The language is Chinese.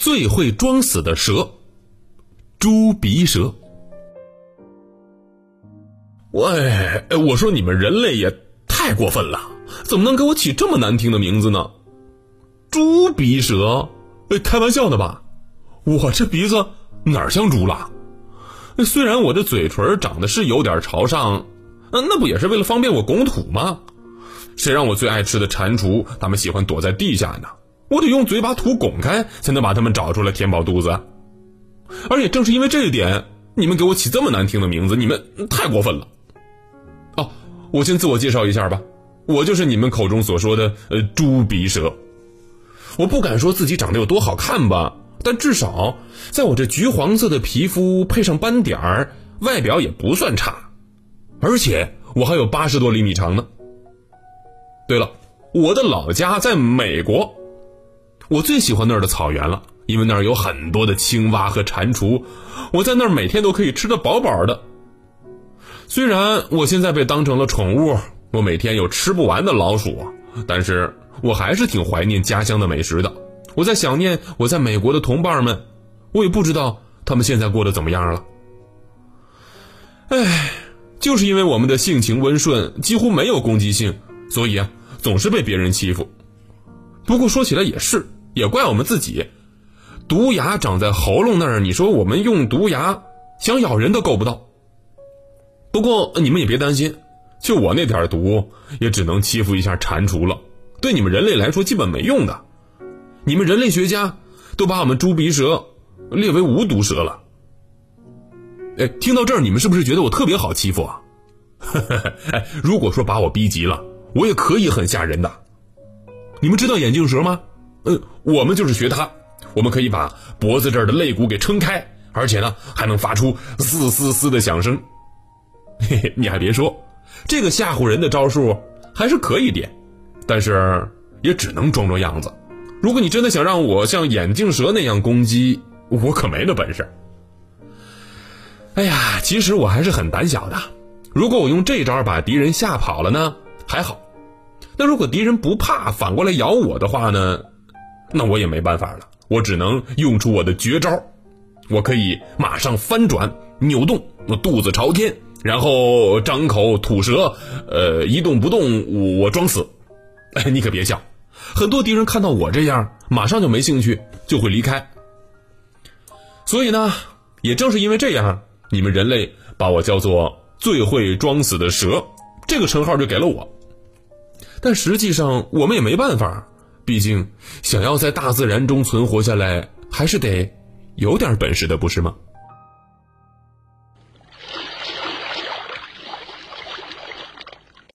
最会装死的蛇——猪鼻蛇。喂，我说你们人类也太过分了，怎么能给我起这么难听的名字呢？猪鼻蛇？开玩笑的吧？我这鼻子哪像猪了？虽然我这嘴唇长得是有点朝上，那不也是为了方便我拱土吗？谁让我最爱吃的蟾蜍，他们喜欢躲在地下呢？我得用嘴把土拱开，才能把它们找出来填饱肚子。而且正是因为这一点，你们给我起这么难听的名字，你们太过分了。哦，我先自我介绍一下吧，我就是你们口中所说的呃猪鼻蛇。我不敢说自己长得有多好看吧。但至少，在我这橘黄色的皮肤配上斑点儿，外表也不算差，而且我还有八十多厘米长呢。对了，我的老家在美国，我最喜欢那儿的草原了，因为那儿有很多的青蛙和蟾蜍，我在那儿每天都可以吃得饱饱的。虽然我现在被当成了宠物，我每天有吃不完的老鼠，但是我还是挺怀念家乡的美食的。我在想念我在美国的同伴们，我也不知道他们现在过得怎么样了。唉，就是因为我们的性情温顺，几乎没有攻击性，所以啊，总是被别人欺负。不过说起来也是，也怪我们自己，毒牙长在喉咙那儿，你说我们用毒牙想咬人都够不到。不过你们也别担心，就我那点毒，也只能欺负一下蟾蜍了，对你们人类来说基本没用的。你们人类学家都把我们猪鼻蛇列为无毒蛇了。哎，听到这儿，你们是不是觉得我特别好欺负啊？哎，如果说把我逼急了，我也可以很吓人的。你们知道眼镜蛇吗？嗯，我们就是学它，我们可以把脖子这儿的肋骨给撑开，而且呢还能发出嘶嘶嘶的响声。嘿嘿，你还别说，这个吓唬人的招数还是可以点，但是也只能装装样子。如果你真的想让我像眼镜蛇那样攻击，我可没那本事。哎呀，其实我还是很胆小的。如果我用这招把敌人吓跑了呢，还好；那如果敌人不怕，反过来咬我的话呢，那我也没办法了。我只能用出我的绝招，我可以马上翻转、扭动，我肚子朝天，然后张口吐舌，呃，一动不动，我我装死。哎，你可别笑。很多敌人看到我这样，马上就没兴趣，就会离开。所以呢，也正是因为这样，你们人类把我叫做最会装死的蛇，这个称号就给了我。但实际上，我们也没办法，毕竟想要在大自然中存活下来，还是得有点本事的，不是吗？